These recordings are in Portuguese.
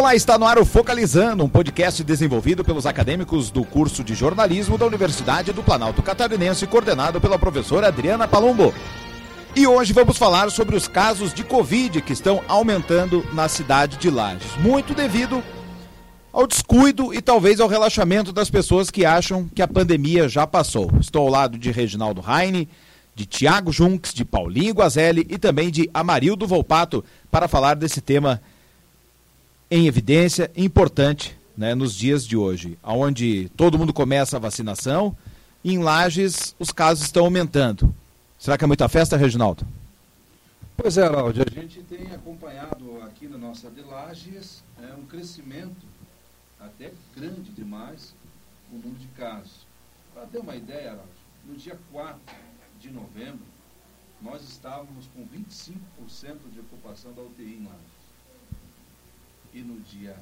Olá, está no ar o Focalizando, um podcast desenvolvido pelos acadêmicos do curso de jornalismo da Universidade do Planalto Catarinense, coordenado pela professora Adriana Palumbo. E hoje vamos falar sobre os casos de Covid que estão aumentando na cidade de Lages, muito devido ao descuido e talvez ao relaxamento das pessoas que acham que a pandemia já passou. Estou ao lado de Reginaldo Raine, de Tiago Junks, de Paulinho Guazelli e também de Amarildo Volpato para falar desse tema em evidência, importante né, nos dias de hoje, onde todo mundo começa a vacinação e em Lages os casos estão aumentando. Será que é muita festa, Reginaldo? Pois é, Laude, a gente tem acompanhado aqui na nossa de Lages é, um crescimento até grande demais no número de casos. Para ter uma ideia, Laude, no dia 4 de novembro, nós estávamos com 25% de ocupação da UTI em Lages e no dia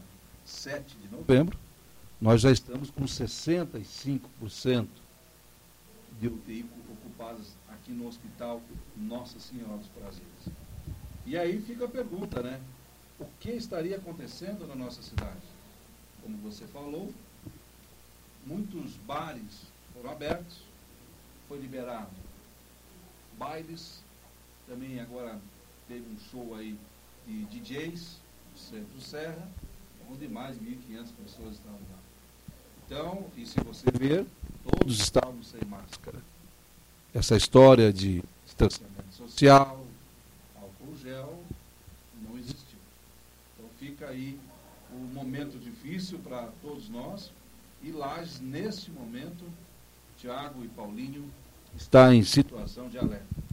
7 de novembro, nós já estamos com 65% de UTI ocupadas aqui no Hospital Nossa Senhora dos Prazeres. E aí fica a pergunta, né? O que estaria acontecendo na nossa cidade? Como você falou, muitos bares foram abertos, foi liberado bailes, também agora teve um show aí de DJs, Centro Serra, onde mais de 1.500 pessoas estavam lá. Então, e se você ver, todos estavam sem máscara. Essa história de distanciamento social, álcool gel, não existiu. Então fica aí um momento difícil para todos nós. E Lages, neste momento, Tiago e Paulinho, está em situação de alerta.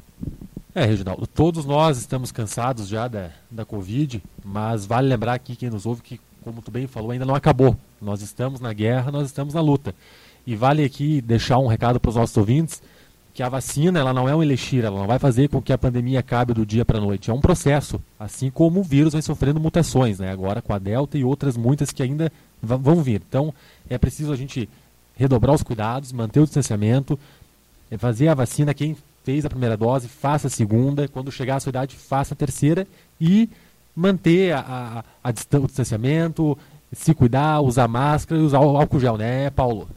É, Reginaldo, todos nós estamos cansados já da, da Covid, mas vale lembrar aqui quem nos ouve que, como tu bem falou, ainda não acabou. Nós estamos na guerra, nós estamos na luta. E vale aqui deixar um recado para os nossos ouvintes que a vacina ela não é um elixir, ela não vai fazer com que a pandemia acabe do dia para a noite. É um processo, assim como o vírus vai sofrendo mutações, né? agora com a Delta e outras muitas que ainda vão vir. Então é preciso a gente redobrar os cuidados, manter o distanciamento, é fazer a vacina quem fez a primeira dose, faça a segunda, quando chegar à sua idade, faça a terceira e manter a, a, a o distanciamento, se cuidar, usar máscara e usar o álcool gel, né, Paulo?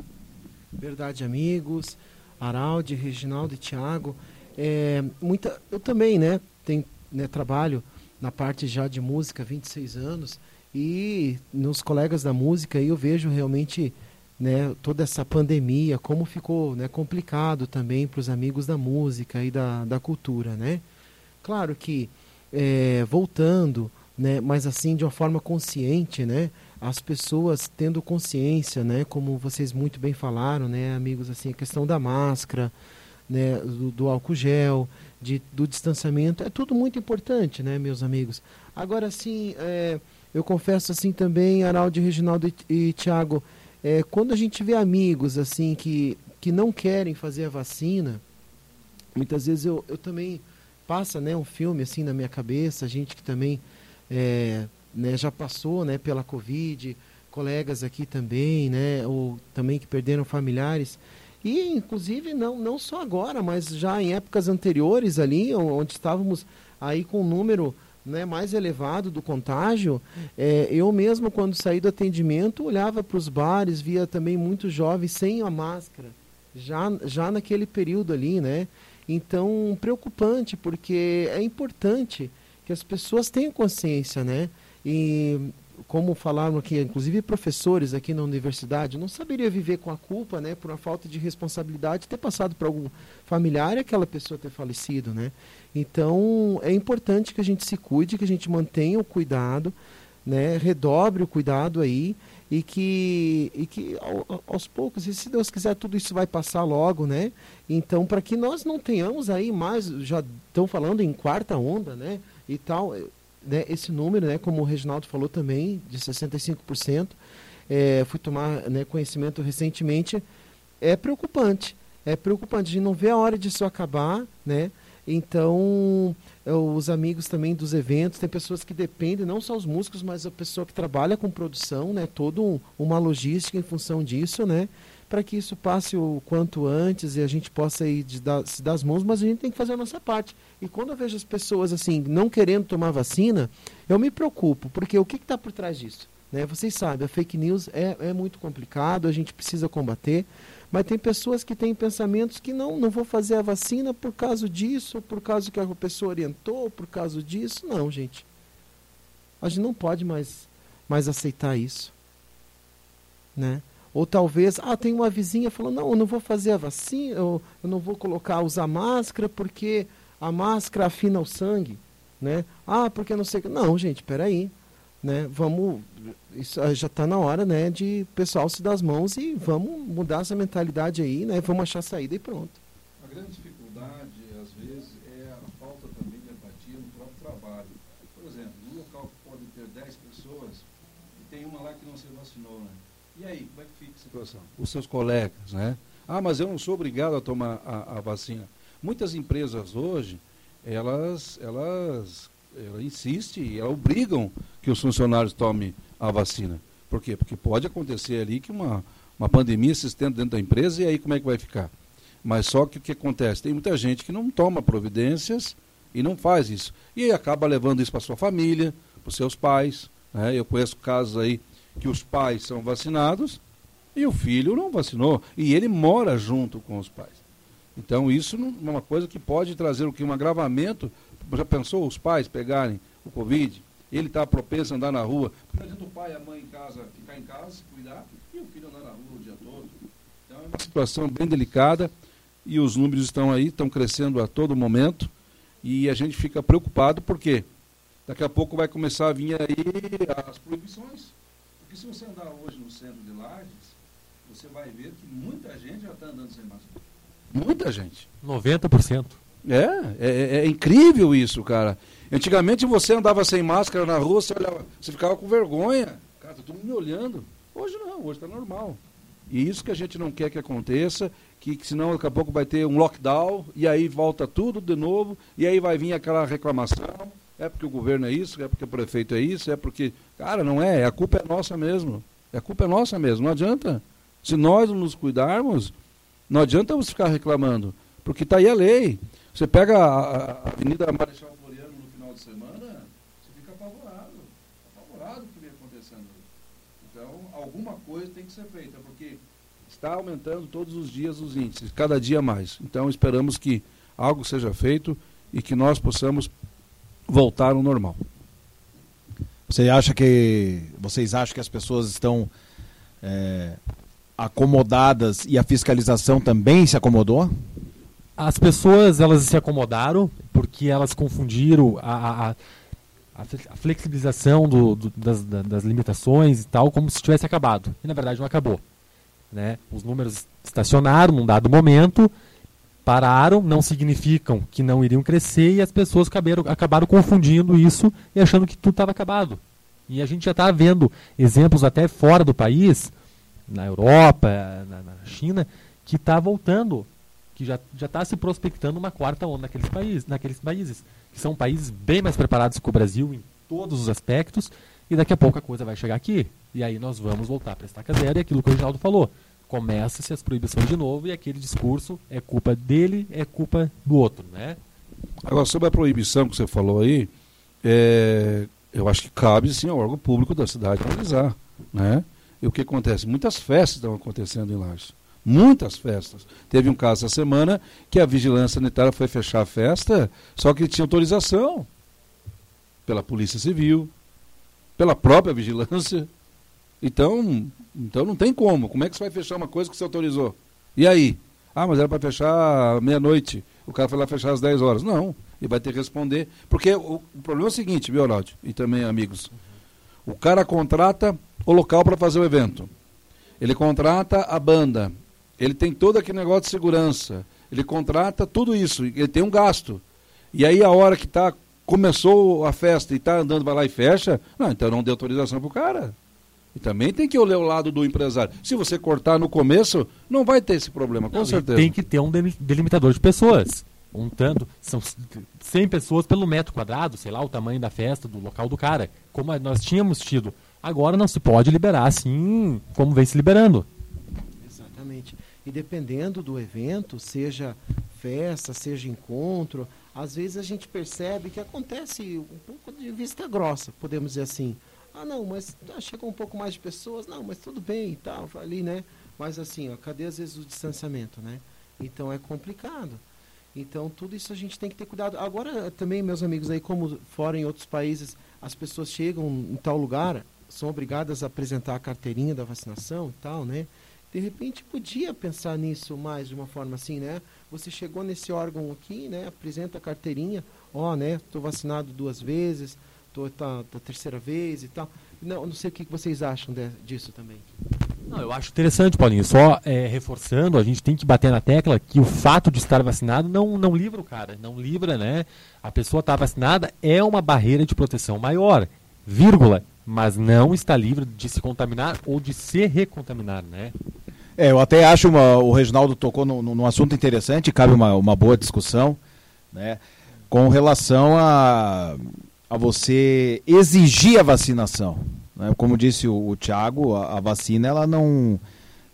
Verdade, amigos. Araldi, Reginaldo e Tiago. É, muita, eu também, né, tenho, né, trabalho na parte já de música há 26 anos e nos colegas da música eu vejo realmente né, toda essa pandemia, como ficou né, complicado também para os amigos da música e da, da cultura. Né? Claro que, é, voltando, né, mas assim de uma forma consciente, né, as pessoas tendo consciência, né, como vocês muito bem falaram, né, amigos, assim, a questão da máscara, né, do, do álcool gel, de, do distanciamento, é tudo muito importante, né, meus amigos. Agora, sim, é, eu confesso assim também, Araldo, Reginaldo e, e Tiago, é, quando a gente vê amigos assim que, que não querem fazer a vacina, muitas vezes eu, eu também passa né, um filme assim na minha cabeça, gente que também é, né, já passou né, pela Covid, colegas aqui também, né, ou também que perderam familiares. E, inclusive, não, não só agora, mas já em épocas anteriores ali, onde estávamos aí com um número né, mais elevado do contágio, é, eu mesmo, quando saí do atendimento, olhava para os bares, via também muitos jovens sem a máscara, já, já naquele período ali, né? Então, preocupante, porque é importante que as pessoas tenham consciência, né? E como falaram aqui, inclusive professores aqui na universidade, não saberia viver com a culpa, né, por uma falta de responsabilidade ter passado para algum familiar e aquela pessoa ter falecido, né? Então, é importante que a gente se cuide, que a gente mantenha o cuidado, né, redobre o cuidado aí e que, e que aos poucos, e se Deus quiser, tudo isso vai passar logo, né? Então, para que nós não tenhamos aí mais, já estão falando em quarta onda, né? E tal, né, esse número, né, como o Reginaldo falou também, de 65%, é, fui tomar né, conhecimento recentemente, é preocupante. É preocupante. A gente não vê a hora disso acabar, né? Então, é, os amigos também dos eventos, tem pessoas que dependem, não só os músicos, mas a pessoa que trabalha com produção, né? Toda um, uma logística em função disso, né? Para que isso passe o quanto antes e a gente possa ir de dar, se dar as mãos, mas a gente tem que fazer a nossa parte. E quando eu vejo as pessoas assim, não querendo tomar vacina, eu me preocupo, porque o que está por trás disso? Né? Vocês sabem, a fake news é, é muito complicado, a gente precisa combater, mas tem pessoas que têm pensamentos que não, não vou fazer a vacina por causa disso, por causa que a pessoa orientou, por causa disso. Não, gente. A gente não pode mais, mais aceitar isso. Né? Ou talvez, ah, tem uma vizinha falando, não, eu não vou fazer a vacina, eu, eu não vou colocar, usar máscara porque a máscara afina o sangue. Né? Ah, porque não sei. Não, gente, peraí né? Vamos, isso já está na hora, né, de pessoal se dar as mãos e vamos mudar essa mentalidade aí, né? Vamos achar saída e pronto. A grande dificuldade, às vezes, é a falta também de empatia no próprio trabalho. Por exemplo, no local que pode ter 10 pessoas e tem uma lá que não se vacinou, né? E aí, como é que fica a situação? Os seus colegas, né? Ah, mas eu não sou obrigado a tomar a, a vacina. Muitas empresas hoje, elas, elas ela insiste e ela obrigam que os funcionários tomem a vacina. Por quê? Porque pode acontecer ali que uma, uma pandemia se estenda dentro da empresa e aí como é que vai ficar? Mas só que o que acontece? Tem muita gente que não toma providências e não faz isso. E acaba levando isso para sua família, para os seus pais. Né? Eu conheço casos aí que os pais são vacinados e o filho não vacinou. E ele mora junto com os pais. Então isso é uma coisa que pode trazer o que? Um agravamento já pensou os pais pegarem o Covid? Ele está propenso a andar na rua. O pai e a mãe em casa ficar em casa, se cuidar, e o filho andar na rua o dia todo. Então é uma situação bem delicada e os números estão aí, estão crescendo a todo momento. E a gente fica preocupado porque daqui a pouco vai começar a vir aí as proibições. Porque se você andar hoje no centro de Lages, você vai ver que muita gente já está andando sem máscara. Muita gente. 90%. É, é, é, incrível isso, cara. Antigamente você andava sem máscara na rua, você, olhava, você ficava com vergonha. Cara, tá todo mundo me olhando. Hoje não, hoje está normal. E isso que a gente não quer que aconteça, que, que senão daqui a pouco vai ter um lockdown, e aí volta tudo de novo, e aí vai vir aquela reclamação. É porque o governo é isso, é porque o prefeito é isso, é porque. Cara, não é, a culpa é nossa mesmo. A culpa é nossa mesmo, não adianta. Se nós não nos cuidarmos, não adianta você ficar reclamando, porque está aí a lei. Você pega a, a Avenida Marechal Floriano no final de semana, você fica apavorado. Apavorado o que vem acontecendo. Então, alguma coisa tem que ser feita, porque está aumentando todos os dias os índices, cada dia mais. Então, esperamos que algo seja feito e que nós possamos voltar ao normal. Você acha que vocês acham que as pessoas estão é, acomodadas e a fiscalização também se acomodou? as pessoas elas se acomodaram porque elas confundiram a, a, a flexibilização do, do, das, das, limitações e tal como se tivesse acabado. E na verdade não acabou. Né? Os números estacionaram num dado momento, pararam, não significam que não iriam crescer e as pessoas acabaram, acabaram confundindo isso e achando que tudo estava acabado. E a gente já está vendo exemplos até fora do país, na Europa, na, na China, que está voltando que já está se prospectando uma quarta onda naqueles países, naqueles países, que são países bem mais preparados que o Brasil em todos os aspectos, e daqui a pouco a coisa vai chegar aqui. E aí nós vamos voltar para estaca zero e aquilo que o Reginaldo falou. Começa-se as proibições de novo e aquele discurso é culpa dele, é culpa do outro, né? Agora, sobre a proibição que você falou aí, é, eu acho que cabe sim ao órgão público da cidade analisar, né? E o que acontece? Muitas festas estão acontecendo em Lages muitas festas. Teve um caso essa semana que a vigilância sanitária foi fechar a festa, só que tinha autorização pela Polícia Civil, pela própria vigilância. Então, então não tem como. Como é que você vai fechar uma coisa que você autorizou? E aí? Ah, mas era para fechar meia-noite. O cara foi lá fechar às 10 horas. Não, ele vai ter que responder. Porque o, o problema é o seguinte, viu, Arnaldo? E também, amigos. O cara contrata o local para fazer o evento. Ele contrata a banda, ele tem todo aquele negócio de segurança, ele contrata tudo isso, ele tem um gasto. E aí a hora que tá, começou a festa e está andando, vai lá e fecha, não, então não deu autorização para o cara. E também tem que olhar o lado do empresário. Se você cortar no começo, não vai ter esse problema, com não, certeza. Tem que ter um delimitador de pessoas. Um tanto, são 100 pessoas pelo metro quadrado, sei lá, o tamanho da festa, do local do cara. Como nós tínhamos tido. Agora não se pode liberar assim como vem se liberando. E dependendo do evento, seja festa, seja encontro, às vezes a gente percebe que acontece um pouco de vista grossa, podemos dizer assim. Ah, não, mas ah, chegou um pouco mais de pessoas. Não, mas tudo bem e tal, ali, né? Mas assim, ó, cadê às vezes o distanciamento, né? Então é complicado. Então tudo isso a gente tem que ter cuidado. Agora também, meus amigos, aí como fora em outros países, as pessoas chegam em tal lugar, são obrigadas a apresentar a carteirinha da vacinação e tal, né? De repente podia pensar nisso mais de uma forma assim, né? Você chegou nesse órgão aqui, né? Apresenta a carteirinha, ó, né? Estou vacinado duas vezes, tô tá, tá terceira vez e tal. Não, não sei o que vocês acham de, disso também. Não, eu acho interessante, Paulinho. Só é, reforçando, a gente tem que bater na tecla que o fato de estar vacinado não, não livra o cara, não livra, né? A pessoa estar tá vacinada é uma barreira de proteção maior, vírgula, mas não está livre de se contaminar ou de se recontaminar, né? É, eu até acho uma, o Reginaldo tocou num, num assunto interessante, cabe uma, uma boa discussão, né? Com relação a, a você exigir a vacinação. Né? Como disse o, o Tiago, a, a, vacina ela não,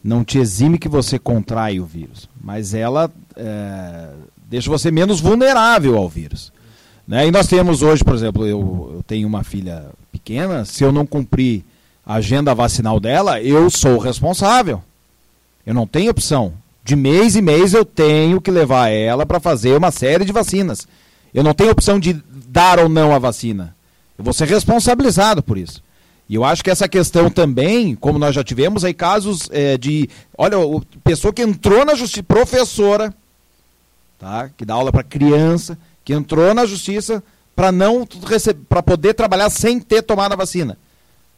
não te exime que você contrai o vírus, mas ela é, deixa você menos vulnerável ao vírus. Né? E nós temos hoje, por exemplo, eu, eu tenho uma filha pequena, se eu não cumprir a agenda vacinal dela, eu sou responsável. Eu não tenho opção. De mês em mês eu tenho que levar ela para fazer uma série de vacinas. Eu não tenho opção de dar ou não a vacina. Eu vou ser responsabilizado por isso. E eu acho que essa questão também, como nós já tivemos aí casos é, de. Olha, o, pessoa que entrou na justiça, professora, tá? que dá aula para criança, que entrou na justiça para não para poder trabalhar sem ter tomado a vacina.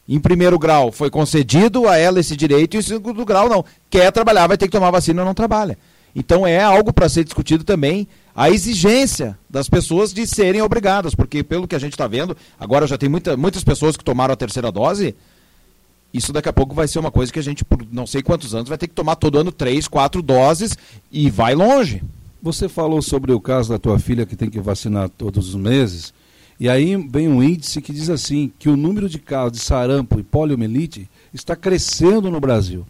Em primeiro grau, foi concedido a ela esse direito, e em segundo grau, não. Quer trabalhar, vai ter que tomar vacina ou não trabalha. Então é algo para ser discutido também a exigência das pessoas de serem obrigadas, porque pelo que a gente está vendo, agora já tem muita, muitas pessoas que tomaram a terceira dose. Isso daqui a pouco vai ser uma coisa que a gente, por não sei quantos anos, vai ter que tomar todo ano três, quatro doses e vai longe. Você falou sobre o caso da tua filha que tem que vacinar todos os meses. E aí vem um índice que diz assim, que o número de casos de sarampo e poliomielite está crescendo no Brasil.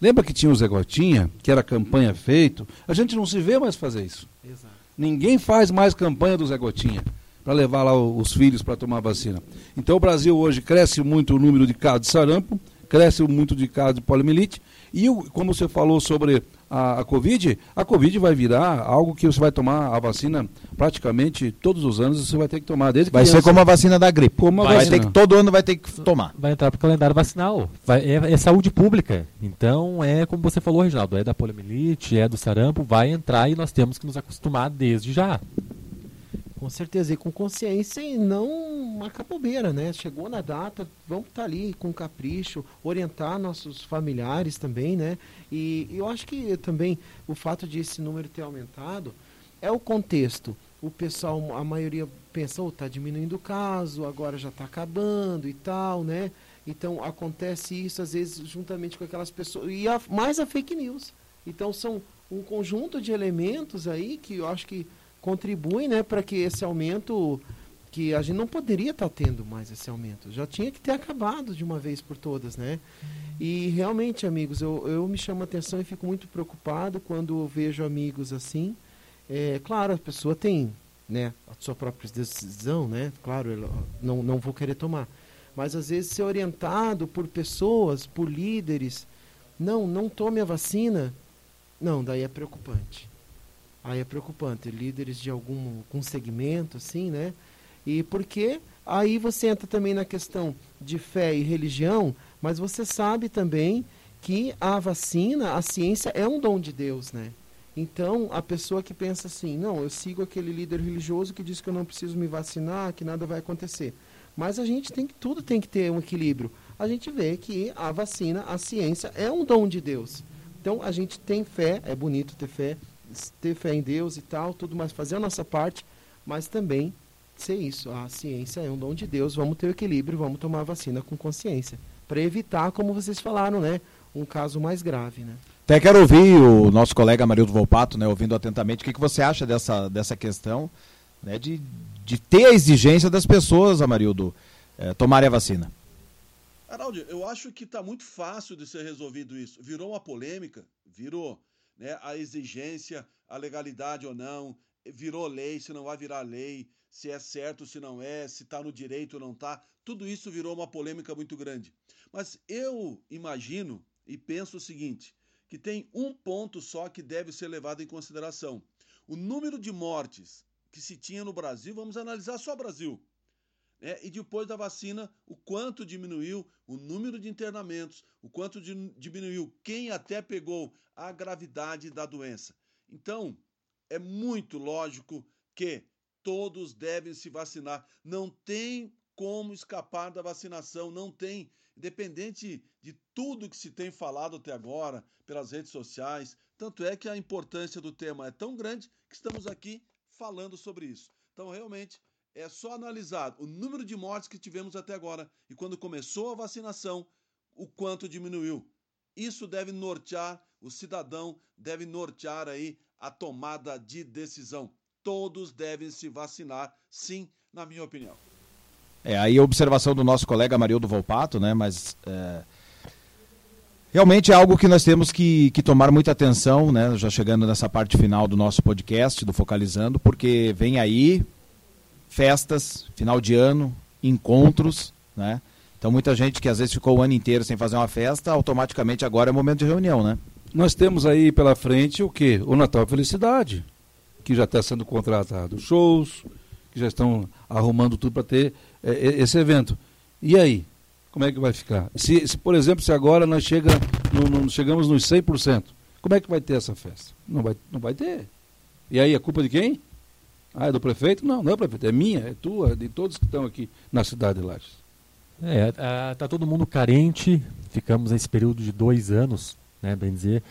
Lembra que tinha o Zé Gotinha, que era campanha feito? A gente não se vê mais fazer isso. Exato. Ninguém faz mais campanha do Zé Gotinha para levar lá os filhos para tomar vacina. Então o Brasil hoje cresce muito o número de casos de sarampo, cresce muito de casos de poliomielite, e como você falou sobre a, a, Covid, a Covid vai virar algo que você vai tomar a vacina praticamente todos os anos, você vai ter que tomar. Desde vai ser como a vacina da gripe. Como vai vacina. ter que, todo ano vai ter que tomar. Vai entrar para o calendário vacinal. Vai, é, é, saúde pública. Então, é como você falou, Reginaldo, é da poliomielite, é do sarampo, vai entrar e nós temos que nos acostumar desde já. Com certeza, e com consciência e não uma capobeira, né? Chegou na data, vamos estar tá ali com capricho, orientar nossos familiares também, né? E, e eu acho que também o fato de esse número ter aumentado é o contexto. O pessoal, a maioria pensa, está diminuindo o caso, agora já está acabando e tal, né? Então acontece isso às vezes juntamente com aquelas pessoas. E a, mais a fake news. Então são um conjunto de elementos aí que eu acho que contribuem né, para que esse aumento, que a gente não poderia estar tá tendo mais esse aumento, já tinha que ter acabado de uma vez por todas, né? E realmente, amigos, eu, eu me chamo a atenção e fico muito preocupado quando vejo amigos assim. É, claro, a pessoa tem né, a sua própria decisão, né? Claro, eu não, não vou querer tomar. Mas às vezes ser orientado por pessoas, por líderes, não, não tome a vacina, não, daí é preocupante aí é preocupante. Líderes de algum, algum segmento, assim, né? E porque aí você entra também na questão de fé e religião, mas você sabe também que a vacina, a ciência é um dom de Deus, né? Então, a pessoa que pensa assim, não, eu sigo aquele líder religioso que diz que eu não preciso me vacinar, que nada vai acontecer. Mas a gente tem que, tudo tem que ter um equilíbrio. A gente vê que a vacina, a ciência é um dom de Deus. Então, a gente tem fé, é bonito ter fé, ter fé em Deus e tal, tudo mais, fazer a nossa parte, mas também ser isso. A ciência é um dom de Deus, vamos ter o equilíbrio, vamos tomar a vacina com consciência. Para evitar, como vocês falaram, né, um caso mais grave, né? Até quero ouvir o nosso colega Marildo Volpato, né, ouvindo atentamente, o que, que você acha dessa, dessa questão né, de, de ter a exigência das pessoas, Amarildo, é, tomarem a vacina? Araldo, eu acho que está muito fácil de ser resolvido isso. Virou uma polêmica, virou né, a exigência, a legalidade ou não, virou lei, se não vai virar lei, se é certo, se não é, se está no direito ou não está. Tudo isso virou uma polêmica muito grande. Mas eu imagino e penso o seguinte: que tem um ponto só que deve ser levado em consideração. O número de mortes que se tinha no Brasil, vamos analisar só o Brasil. É, e depois da vacina, o quanto diminuiu o número de internamentos, o quanto diminuiu quem até pegou a gravidade da doença. Então, é muito lógico que todos devem se vacinar. Não tem como escapar da vacinação, não tem. Independente de tudo que se tem falado até agora pelas redes sociais, tanto é que a importância do tema é tão grande que estamos aqui falando sobre isso. Então, realmente, é só analisar o número de mortes que tivemos até agora e quando começou a vacinação, o quanto diminuiu. Isso deve nortear o cidadão, deve nortear aí a tomada de decisão. Todos devem se vacinar, sim, na minha opinião. É, aí a observação do nosso colega Marildo Volpato, né, mas é, realmente é algo que nós temos que, que tomar muita atenção, né, já chegando nessa parte final do nosso podcast, do Focalizando, porque vem aí festas, final de ano, encontros, né? Então muita gente que às vezes ficou o ano inteiro sem fazer uma festa, automaticamente agora é momento de reunião, né? Nós temos aí pela frente o que? O Natal Felicidade, que já está sendo contratado shows, que já estão arrumando tudo para ter é, esse evento. E aí? Como é que vai ficar? Se, se por exemplo, se agora nós chega no, no, chegamos nos 100%, como é que vai ter essa festa? Não vai, não vai ter. E aí, a culpa de quem? Ah, é do prefeito? Não, não é prefeito, é minha, é tua, de todos que estão aqui na cidade de Lages. É, está todo mundo carente, ficamos nesse período de dois anos, né, bem dizer,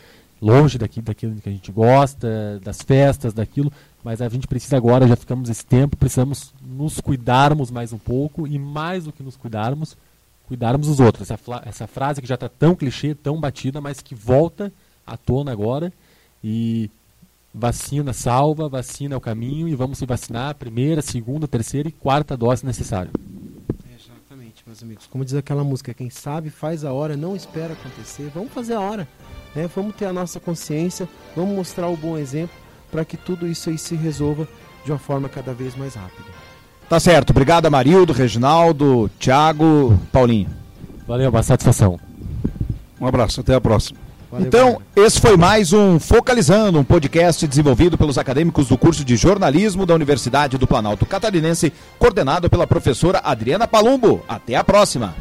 longe daqui, daquilo que a gente gosta, das festas, daquilo, mas a gente precisa agora, já ficamos esse tempo, precisamos nos cuidarmos mais um pouco e mais do que nos cuidarmos, cuidarmos os outros. Essa, essa frase que já está tão clichê, tão batida, mas que volta à tona agora e Vacina salva, vacina é o caminho e vamos se vacinar primeira, segunda, terceira e quarta dose necessária. Exatamente, meus amigos. Como diz aquela música, quem sabe faz a hora, não espera acontecer. Vamos fazer a hora, né? Vamos ter a nossa consciência, vamos mostrar o bom exemplo para que tudo isso aí se resolva de uma forma cada vez mais rápida. Tá certo. Obrigado, Marildo, Reginaldo, Thiago, Paulinho. Valeu, uma satisfação. Um abraço, até a próxima. Valeu, então, esse foi mais um Focalizando, um podcast desenvolvido pelos acadêmicos do curso de jornalismo da Universidade do Planalto Catarinense, coordenado pela professora Adriana Palumbo. Até a próxima!